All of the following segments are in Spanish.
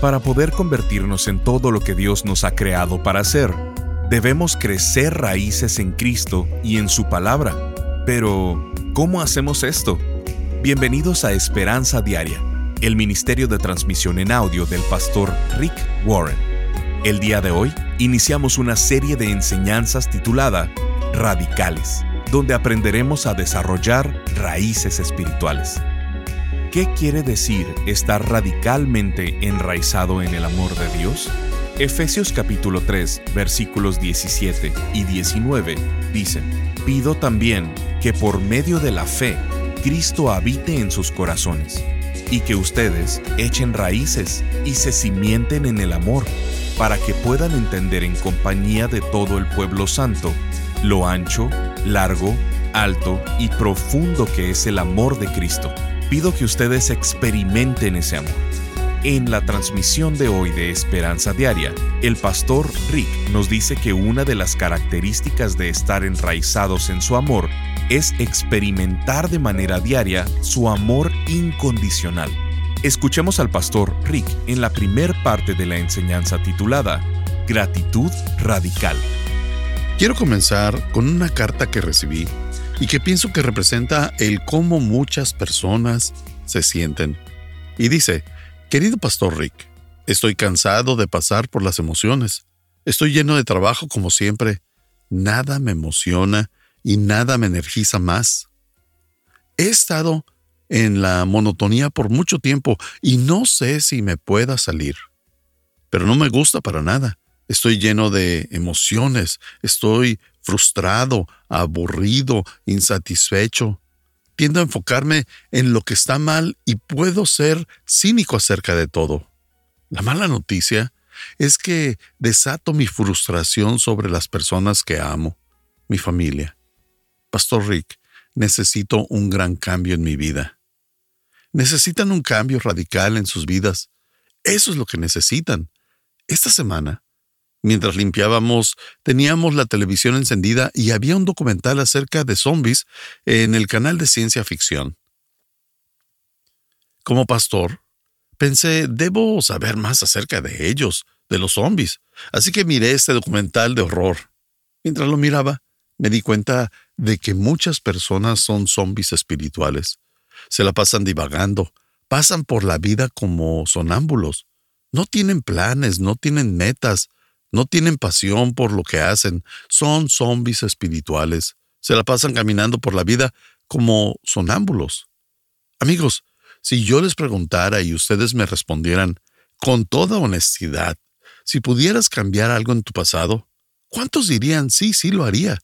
Para poder convertirnos en todo lo que Dios nos ha creado para ser, debemos crecer raíces en Cristo y en su palabra. Pero, ¿cómo hacemos esto? Bienvenidos a Esperanza Diaria, el ministerio de transmisión en audio del pastor Rick Warren. El día de hoy iniciamos una serie de enseñanzas titulada Radicales, donde aprenderemos a desarrollar raíces espirituales. ¿Qué quiere decir estar radicalmente enraizado en el amor de Dios? Efesios capítulo 3 versículos 17 y 19 dicen, Pido también que por medio de la fe Cristo habite en sus corazones y que ustedes echen raíces y se cimienten en el amor para que puedan entender en compañía de todo el pueblo santo lo ancho, largo, alto y profundo que es el amor de Cristo pido que ustedes experimenten ese amor. En la transmisión de hoy de Esperanza Diaria, el pastor Rick nos dice que una de las características de estar enraizados en su amor es experimentar de manera diaria su amor incondicional. Escuchemos al pastor Rick en la primer parte de la enseñanza titulada Gratitud Radical. Quiero comenzar con una carta que recibí y que pienso que representa el cómo muchas personas se sienten. Y dice, querido Pastor Rick, estoy cansado de pasar por las emociones. Estoy lleno de trabajo como siempre. Nada me emociona y nada me energiza más. He estado en la monotonía por mucho tiempo y no sé si me pueda salir. Pero no me gusta para nada. Estoy lleno de emociones, estoy frustrado, aburrido, insatisfecho. Tiendo a enfocarme en lo que está mal y puedo ser cínico acerca de todo. La mala noticia es que desato mi frustración sobre las personas que amo, mi familia. Pastor Rick, necesito un gran cambio en mi vida. Necesitan un cambio radical en sus vidas. Eso es lo que necesitan. Esta semana Mientras limpiábamos, teníamos la televisión encendida y había un documental acerca de zombies en el canal de ciencia ficción. Como pastor, pensé, debo saber más acerca de ellos, de los zombies, así que miré este documental de horror. Mientras lo miraba, me di cuenta de que muchas personas son zombies espirituales. Se la pasan divagando, pasan por la vida como sonámbulos. No tienen planes, no tienen metas, no tienen pasión por lo que hacen, son zombies espirituales, se la pasan caminando por la vida como sonámbulos. Amigos, si yo les preguntara y ustedes me respondieran con toda honestidad, si pudieras cambiar algo en tu pasado, ¿cuántos dirían sí, sí lo haría?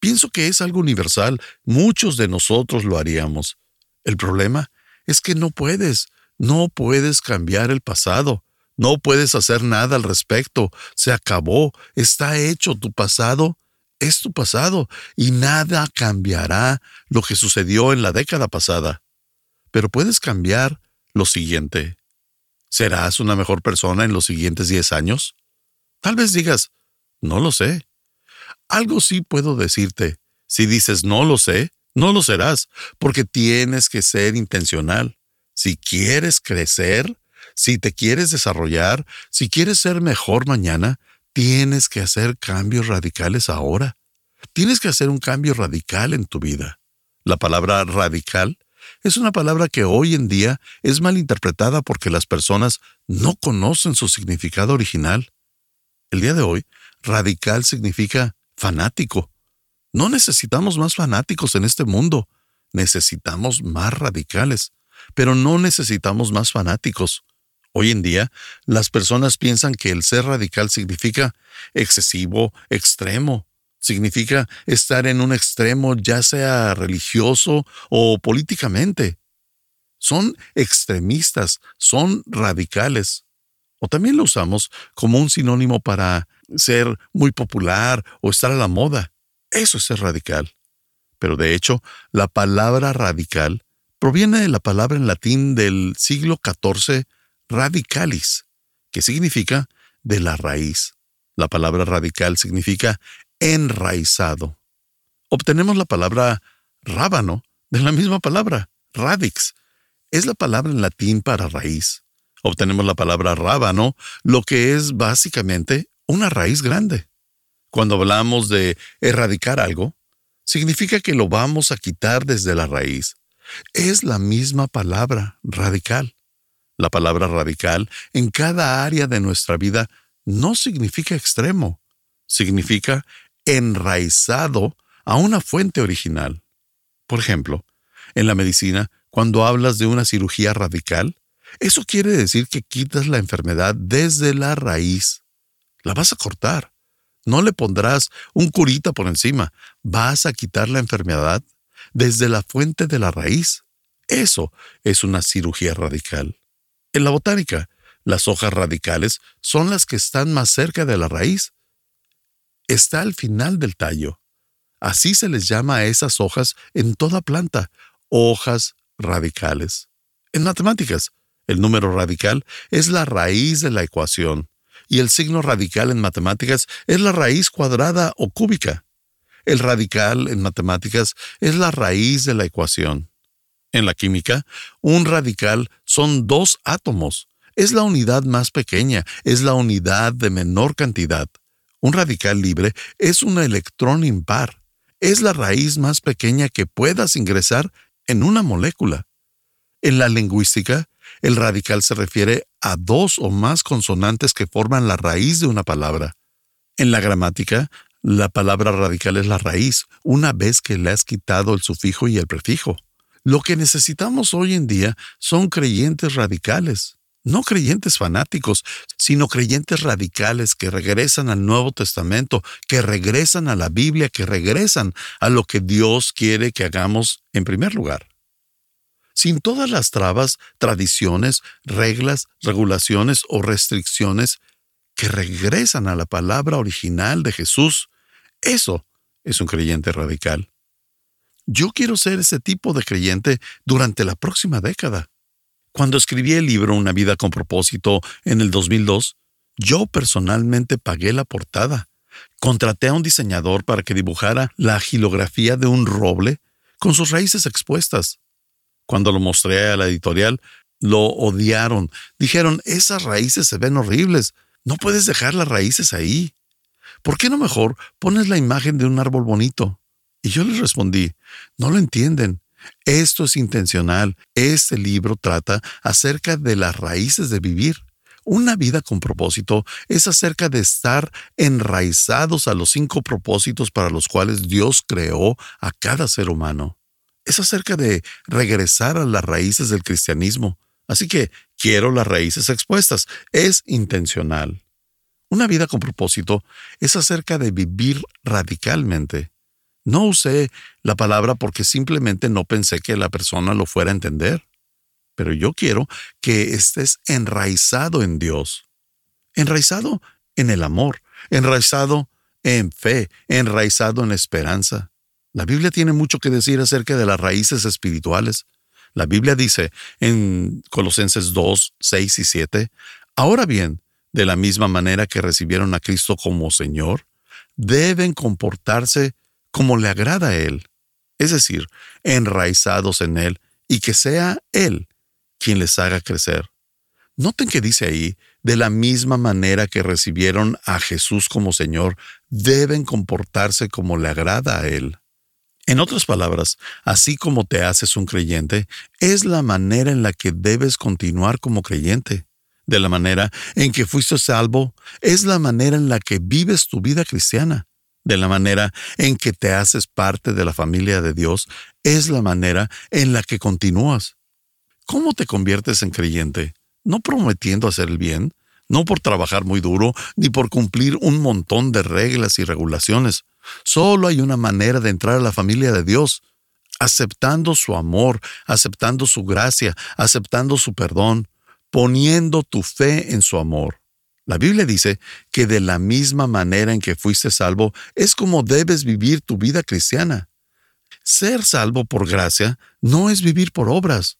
Pienso que es algo universal, muchos de nosotros lo haríamos. El problema es que no puedes, no puedes cambiar el pasado. No puedes hacer nada al respecto. Se acabó. Está hecho. Tu pasado es tu pasado y nada cambiará lo que sucedió en la década pasada. Pero puedes cambiar lo siguiente. ¿Serás una mejor persona en los siguientes diez años? Tal vez digas, no lo sé. Algo sí puedo decirte. Si dices no lo sé, no lo serás, porque tienes que ser intencional. Si quieres crecer, si te quieres desarrollar, si quieres ser mejor mañana, tienes que hacer cambios radicales ahora. Tienes que hacer un cambio radical en tu vida. La palabra radical es una palabra que hoy en día es mal interpretada porque las personas no conocen su significado original. El día de hoy, radical significa fanático. No necesitamos más fanáticos en este mundo, necesitamos más radicales, pero no necesitamos más fanáticos. Hoy en día, las personas piensan que el ser radical significa excesivo, extremo. Significa estar en un extremo ya sea religioso o políticamente. Son extremistas, son radicales. O también lo usamos como un sinónimo para ser muy popular o estar a la moda. Eso es ser radical. Pero de hecho, la palabra radical proviene de la palabra en latín del siglo XIV radicalis, que significa de la raíz. La palabra radical significa enraizado. Obtenemos la palabra rábano de la misma palabra, radix. Es la palabra en latín para raíz. obtenemos la palabra rábano, lo que es básicamente una raíz grande. Cuando hablamos de erradicar algo, significa que lo vamos a quitar desde la raíz. Es la misma palabra, radical. La palabra radical en cada área de nuestra vida no significa extremo, significa enraizado a una fuente original. Por ejemplo, en la medicina, cuando hablas de una cirugía radical, eso quiere decir que quitas la enfermedad desde la raíz. La vas a cortar. No le pondrás un curita por encima. Vas a quitar la enfermedad desde la fuente de la raíz. Eso es una cirugía radical. En la botánica, las hojas radicales son las que están más cerca de la raíz. Está al final del tallo. Así se les llama a esas hojas en toda planta, hojas radicales. En matemáticas, el número radical es la raíz de la ecuación, y el signo radical en matemáticas es la raíz cuadrada o cúbica. El radical en matemáticas es la raíz de la ecuación. En la química, un radical son dos átomos. Es la unidad más pequeña, es la unidad de menor cantidad. Un radical libre es un electrón impar. Es la raíz más pequeña que puedas ingresar en una molécula. En la lingüística, el radical se refiere a dos o más consonantes que forman la raíz de una palabra. En la gramática, la palabra radical es la raíz, una vez que le has quitado el sufijo y el prefijo. Lo que necesitamos hoy en día son creyentes radicales, no creyentes fanáticos, sino creyentes radicales que regresan al Nuevo Testamento, que regresan a la Biblia, que regresan a lo que Dios quiere que hagamos en primer lugar. Sin todas las trabas, tradiciones, reglas, regulaciones o restricciones que regresan a la palabra original de Jesús, eso es un creyente radical. Yo quiero ser ese tipo de creyente durante la próxima década. Cuando escribí el libro Una vida con propósito en el 2002, yo personalmente pagué la portada. Contraté a un diseñador para que dibujara la gilografía de un roble con sus raíces expuestas. Cuando lo mostré a la editorial, lo odiaron. Dijeron, esas raíces se ven horribles. No puedes dejar las raíces ahí. ¿por qué no mejor pones la imagen de un árbol bonito? Y yo les respondí, no lo entienden. Esto es intencional. Este libro trata acerca de las raíces de vivir. Una vida con propósito es acerca de estar enraizados a los cinco propósitos para los cuales Dios creó a cada ser humano. Es acerca de regresar a las raíces del cristianismo. Así que quiero las raíces expuestas. Es intencional. Una vida con propósito es acerca de vivir radicalmente. No usé la palabra porque simplemente no pensé que la persona lo fuera a entender. Pero yo quiero que estés enraizado en Dios. Enraizado en el amor, enraizado en fe, enraizado en esperanza. La Biblia tiene mucho que decir acerca de las raíces espirituales. La Biblia dice en Colosenses 2, 6 y 7, Ahora bien, de la misma manera que recibieron a Cristo como Señor, deben comportarse como le agrada a Él, es decir, enraizados en Él y que sea Él quien les haga crecer. Noten que dice ahí, de la misma manera que recibieron a Jesús como Señor, deben comportarse como le agrada a Él. En otras palabras, así como te haces un creyente, es la manera en la que debes continuar como creyente de la manera en que fuiste salvo, es la manera en la que vives tu vida cristiana. De la manera en que te haces parte de la familia de Dios, es la manera en la que continúas. ¿Cómo te conviertes en creyente? No prometiendo hacer el bien, no por trabajar muy duro, ni por cumplir un montón de reglas y regulaciones. Solo hay una manera de entrar a la familia de Dios, aceptando su amor, aceptando su gracia, aceptando su perdón, poniendo tu fe en su amor. La Biblia dice que de la misma manera en que fuiste salvo es como debes vivir tu vida cristiana. Ser salvo por gracia no es vivir por obras.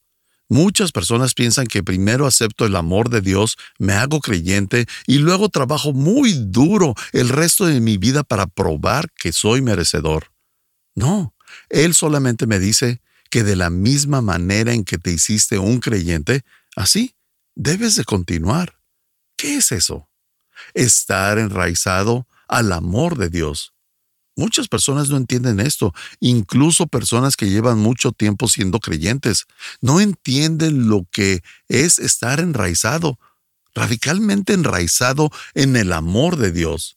Muchas personas piensan que primero acepto el amor de Dios, me hago creyente y luego trabajo muy duro el resto de mi vida para probar que soy merecedor. No, Él solamente me dice que de la misma manera en que te hiciste un creyente, así debes de continuar. ¿Qué es eso? Estar enraizado al amor de Dios. Muchas personas no entienden esto, incluso personas que llevan mucho tiempo siendo creyentes, no entienden lo que es estar enraizado, radicalmente enraizado en el amor de Dios.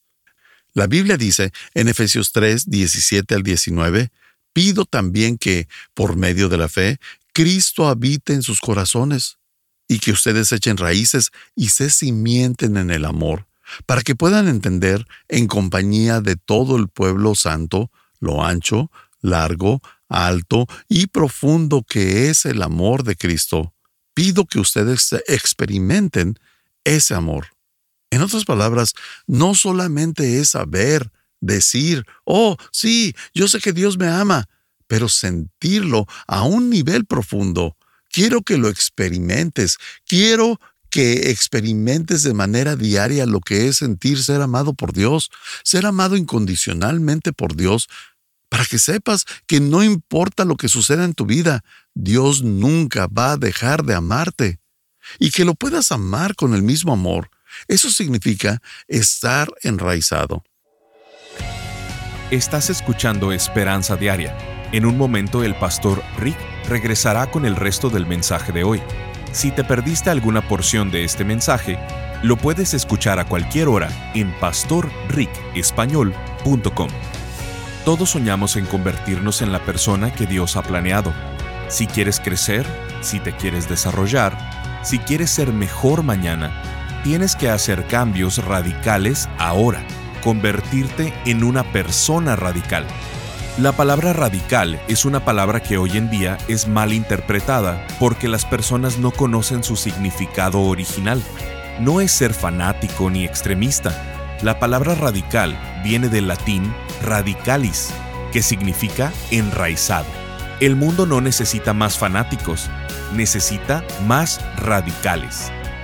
La Biblia dice en Efesios 3, 17 al 19, pido también que, por medio de la fe, Cristo habite en sus corazones y que ustedes echen raíces y se cimienten en el amor para que puedan entender en compañía de todo el pueblo santo lo ancho, largo, alto y profundo que es el amor de Cristo. Pido que ustedes experimenten ese amor. En otras palabras, no solamente es saber, decir, oh, sí, yo sé que Dios me ama, pero sentirlo a un nivel profundo. Quiero que lo experimentes, quiero que experimentes de manera diaria lo que es sentir ser amado por Dios, ser amado incondicionalmente por Dios, para que sepas que no importa lo que suceda en tu vida, Dios nunca va a dejar de amarte. Y que lo puedas amar con el mismo amor, eso significa estar enraizado. Estás escuchando Esperanza Diaria. En un momento el pastor Rick regresará con el resto del mensaje de hoy. Si te perdiste alguna porción de este mensaje, lo puedes escuchar a cualquier hora en pastorricespañol.com. Todos soñamos en convertirnos en la persona que Dios ha planeado. Si quieres crecer, si te quieres desarrollar, si quieres ser mejor mañana, tienes que hacer cambios radicales ahora, convertirte en una persona radical. La palabra radical es una palabra que hoy en día es mal interpretada porque las personas no conocen su significado original. No es ser fanático ni extremista. La palabra radical viene del latín radicalis, que significa enraizado. El mundo no necesita más fanáticos, necesita más radicales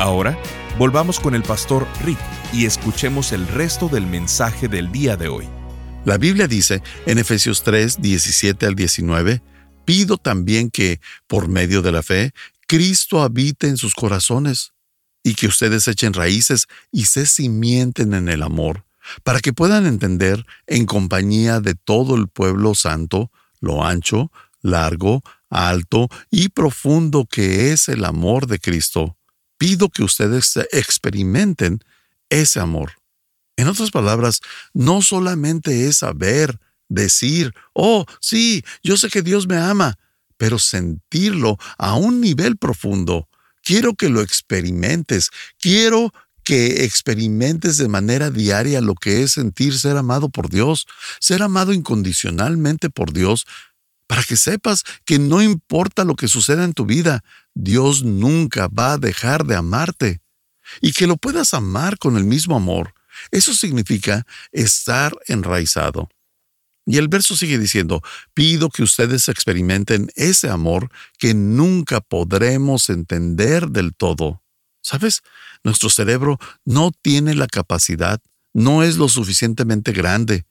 Ahora, volvamos con el pastor Rick y escuchemos el resto del mensaje del día de hoy. La Biblia dice en Efesios 3, 17 al 19, pido también que, por medio de la fe, Cristo habite en sus corazones y que ustedes echen raíces y se cimienten en el amor, para que puedan entender en compañía de todo el pueblo santo lo ancho, largo, alto y profundo que es el amor de Cristo pido que ustedes experimenten ese amor. En otras palabras, no solamente es saber, decir, oh, sí, yo sé que Dios me ama, pero sentirlo a un nivel profundo. Quiero que lo experimentes, quiero que experimentes de manera diaria lo que es sentir ser amado por Dios, ser amado incondicionalmente por Dios, para que sepas que no importa lo que suceda en tu vida, Dios nunca va a dejar de amarte. y que lo puedas amar con el mismo amor. Eso significa estar enraizado. Y el verso sigue diciendo, pido que ustedes experimenten ese amor que nunca podremos entender del todo. ¿Sabes? Nuestro cerebro no tiene la capacidad, no es lo suficientemente grande.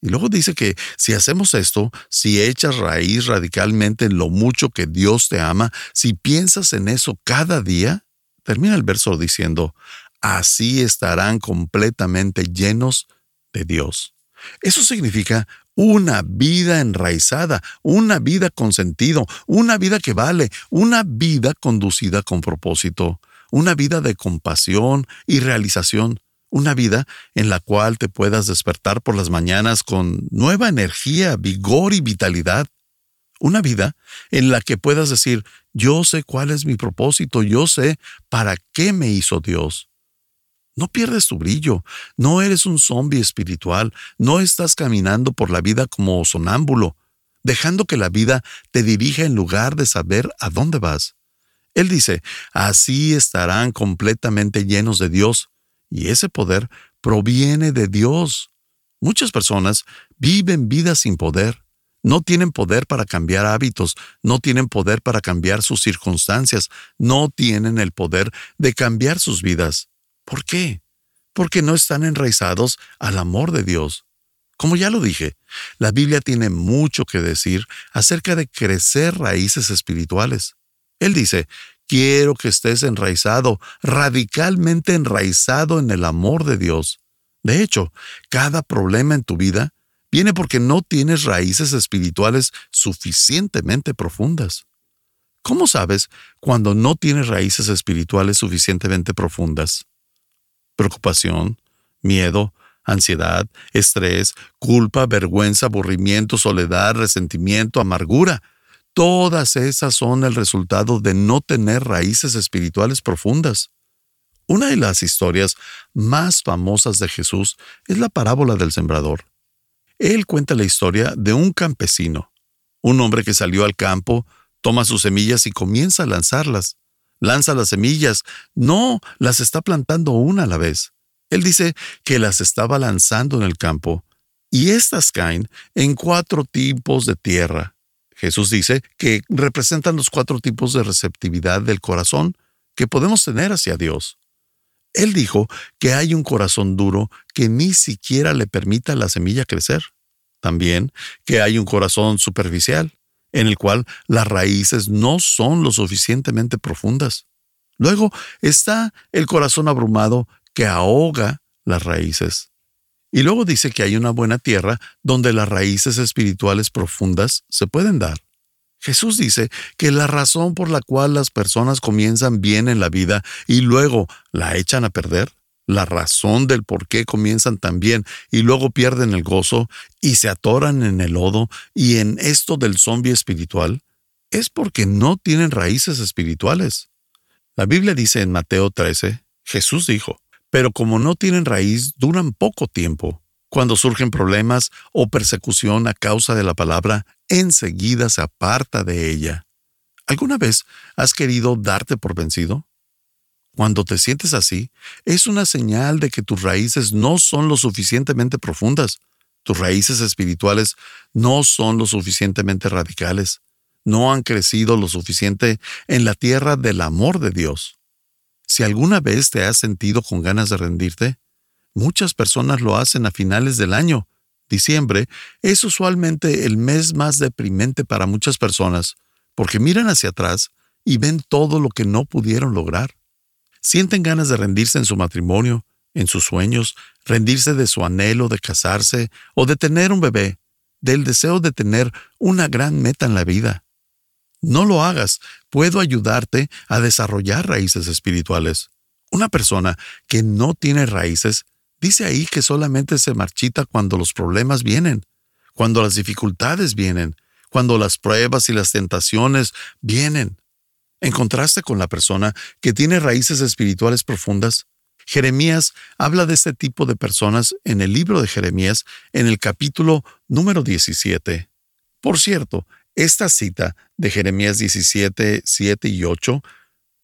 Y luego dice que si hacemos esto, si echas raíz radicalmente en lo mucho que Dios te ama, si piensas en eso cada día, termina el verso diciendo, así estarán completamente llenos de Dios. Eso significa una vida enraizada, una vida con sentido, una vida que vale, una vida conducida con propósito, una vida de compasión y realización, una vida en la cual te puedas despertar por las mañanas con nueva energía, vigor y vitalidad. Una vida en la que puedas decir, yo sé cuál es mi propósito, yo sé para qué me hizo Dios. No pierdes tu brillo, no eres un zombi espiritual, no estás caminando por la vida como sonámbulo, dejando que la vida te dirija en lugar de saber a dónde vas. Él dice, así estarán completamente llenos de Dios, y ese poder proviene de Dios. Muchas personas viven vidas sin poder. No tienen poder para cambiar hábitos, no tienen poder para cambiar sus circunstancias, no tienen el poder de cambiar sus vidas. ¿Por qué? Porque no están enraizados al amor de Dios. Como ya lo dije, la Biblia tiene mucho que decir acerca de crecer raíces espirituales. Él dice, quiero que estés enraizado, radicalmente enraizado en el amor de Dios. De hecho, cada problema en tu vida viene porque no tienes raíces espirituales suficientemente profundas. ¿Cómo sabes cuando no tienes raíces espirituales suficientemente profundas? preocupación, miedo, ansiedad, estrés, culpa, vergüenza, aburrimiento, soledad, resentimiento, amargura. Todas esas son el resultado de no tener raíces espirituales profundas. Una de las historias más famosas de Jesús es la parábola del sembrador. Él cuenta la historia de un campesino, un hombre que salió al campo, toma sus semillas y comienza a lanzarlas lanza las semillas, no las está plantando una a la vez. Él dice que las estaba lanzando en el campo, y éstas caen en cuatro tipos de tierra. Jesús dice que representan los cuatro tipos de receptividad del corazón que podemos tener hacia Dios. Él dijo que hay un corazón duro que ni siquiera le permita a la semilla crecer. También que hay un corazón superficial, en el cual las raíces no son lo suficientemente profundas. Luego está el corazón abrumado que ahoga las raíces. Y luego dice que hay una buena tierra donde las raíces espirituales profundas se pueden dar. Jesús dice que la razón por la cual las personas comienzan bien en la vida y luego la echan a perder la razón del por qué comienzan tan bien y luego pierden el gozo y se atoran en el lodo y en esto del zombie espiritual, es porque no tienen raíces espirituales. La Biblia dice en Mateo 13, Jesús dijo, pero como no tienen raíz, duran poco tiempo. Cuando surgen problemas o persecución a causa de la palabra, enseguida se aparta de ella. ¿Alguna vez has querido darte por vencido? Cuando te sientes así, es una señal de que tus raíces no son lo suficientemente profundas. Tus raíces espirituales no son lo suficientemente radicales. No han crecido lo suficiente en la tierra del amor de Dios. Si alguna vez te has sentido con ganas de rendirte, muchas personas lo hacen a finales del año. Diciembre es usualmente el mes más deprimente para muchas personas, porque miran hacia atrás y ven todo lo que no pudieron lograr. Sienten ganas de rendirse en su matrimonio, en sus sueños, rendirse de su anhelo de casarse o de tener un bebé, del deseo de tener una gran meta en la vida. No lo hagas, puedo ayudarte a desarrollar raíces espirituales. Una persona que no tiene raíces dice ahí que solamente se marchita cuando los problemas vienen, cuando las dificultades vienen, cuando las pruebas y las tentaciones vienen. En contraste con la persona que tiene raíces espirituales profundas, Jeremías habla de este tipo de personas en el libro de Jeremías en el capítulo número 17. Por cierto, esta cita de Jeremías 17, 7 y 8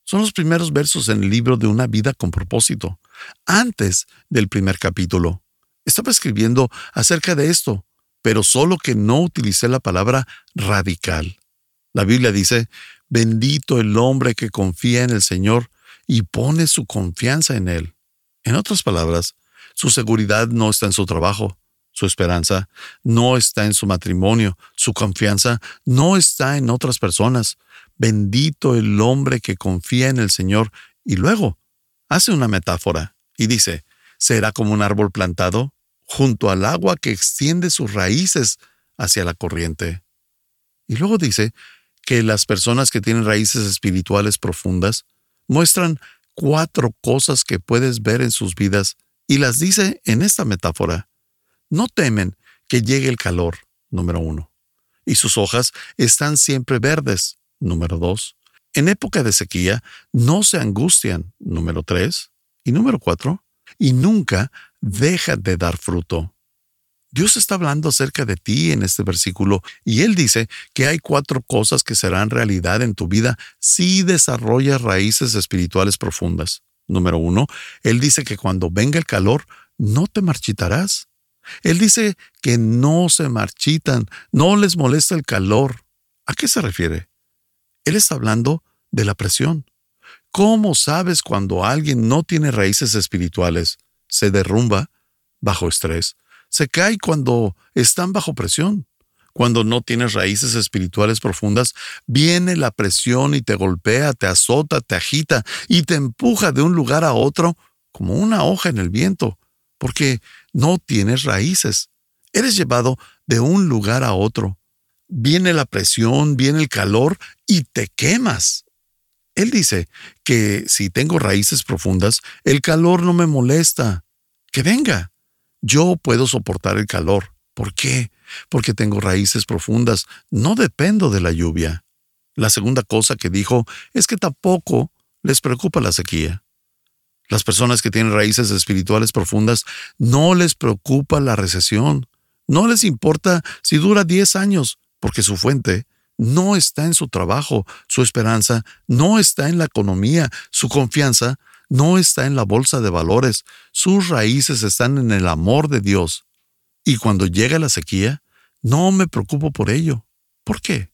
Son los primeros versos en el libro de una vida con propósito, antes del primer capítulo. Estaba escribiendo acerca de esto, pero solo que no utilicé la palabra radical. La Biblia dice, bendito el hombre que confía en el Señor y pone su confianza en Él. En otras palabras, su seguridad no está en su trabajo, su esperanza no está en su matrimonio, su confianza no está en otras personas. Bendito el hombre que confía en el Señor. Y luego hace una metáfora y dice, será como un árbol plantado junto al agua que extiende sus raíces hacia la corriente. Y luego dice que las personas que tienen raíces espirituales profundas muestran cuatro cosas que puedes ver en sus vidas y las dice en esta metáfora. No temen que llegue el calor, número uno, y sus hojas están siempre verdes, número dos. En época de sequía no se angustian, número tres, y número cuatro, y nunca deja de dar fruto. Dios está hablando acerca de ti en este versículo y Él dice que hay cuatro cosas que serán realidad en tu vida si desarrollas raíces espirituales profundas. Número uno, Él dice que cuando venga el calor, no te marchitarás. Él dice que no se marchitan, no les molesta el calor. ¿A qué se refiere? Él está hablando de la presión. ¿Cómo sabes cuando alguien no tiene raíces espirituales? Se derrumba bajo estrés. Se cae cuando están bajo presión. Cuando no tienes raíces espirituales profundas, viene la presión y te golpea, te azota, te agita y te empuja de un lugar a otro como una hoja en el viento, porque no tienes raíces. Eres llevado de un lugar a otro. Viene la presión, viene el calor y te quemas. Él dice que si tengo raíces profundas, el calor no me molesta. Que venga. Yo puedo soportar el calor. ¿Por qué? Porque tengo raíces profundas. No dependo de la lluvia. La segunda cosa que dijo es que tampoco les preocupa la sequía. Las personas que tienen raíces espirituales profundas no les preocupa la recesión. No les importa si dura 10 años, porque su fuente no está en su trabajo, su esperanza no está en la economía, su confianza no está en la bolsa de valores, sus raíces están en el amor de Dios. Y cuando llega la sequía, no me preocupo por ello. ¿Por qué?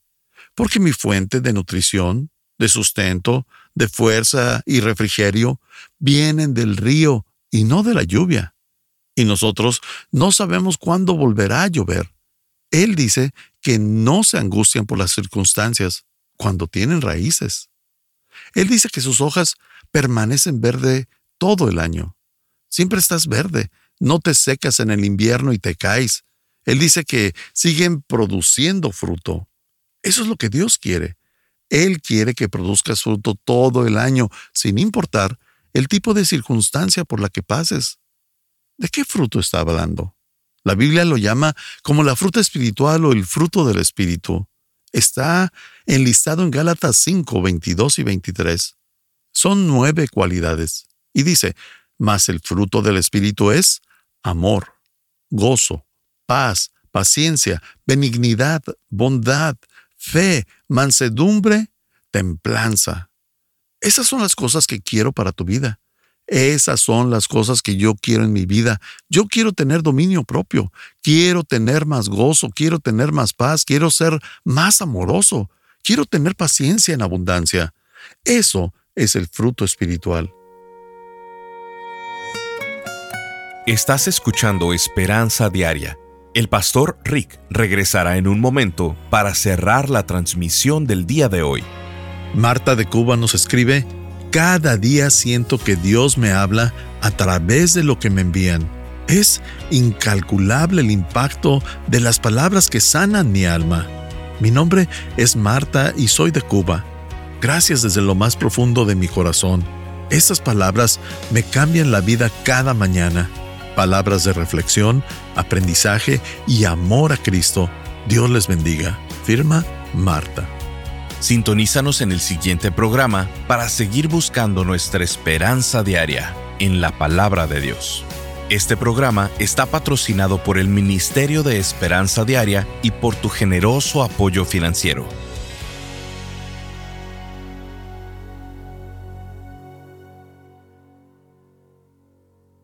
Porque mi fuente de nutrición, de sustento, de fuerza y refrigerio vienen del río y no de la lluvia. Y nosotros no sabemos cuándo volverá a llover. Él dice que no se angustian por las circunstancias cuando tienen raíces. Él dice que sus hojas permanecen verde todo el año. Siempre estás verde, no te secas en el invierno y te caes. Él dice que siguen produciendo fruto. Eso es lo que Dios quiere. Él quiere que produzcas fruto todo el año, sin importar el tipo de circunstancia por la que pases. ¿De qué fruto está hablando? La Biblia lo llama como la fruta espiritual o el fruto del Espíritu. Está enlistado en Gálatas 5, 22 y 23. Son nueve cualidades. Y dice, mas el fruto del Espíritu es amor, gozo, paz, paciencia, benignidad, bondad, fe, mansedumbre, templanza. Esas son las cosas que quiero para tu vida. Esas son las cosas que yo quiero en mi vida. Yo quiero tener dominio propio, quiero tener más gozo, quiero tener más paz, quiero ser más amoroso, quiero tener paciencia en abundancia. Eso es el fruto espiritual. Estás escuchando Esperanza Diaria el pastor Rick regresará en un momento para cerrar la transmisión del día de hoy. Marta de Cuba nos escribe, Cada día siento que Dios me habla a través de lo que me envían. Es incalculable el impacto de las palabras que sanan mi alma. Mi nombre es Marta y soy de Cuba. Gracias desde lo más profundo de mi corazón. Estas palabras me cambian la vida cada mañana palabras de reflexión, aprendizaje y amor a Cristo. Dios les bendiga. Firma Marta. Sintonízanos en el siguiente programa para seguir buscando nuestra esperanza diaria en la palabra de Dios. Este programa está patrocinado por el Ministerio de Esperanza Diaria y por tu generoso apoyo financiero.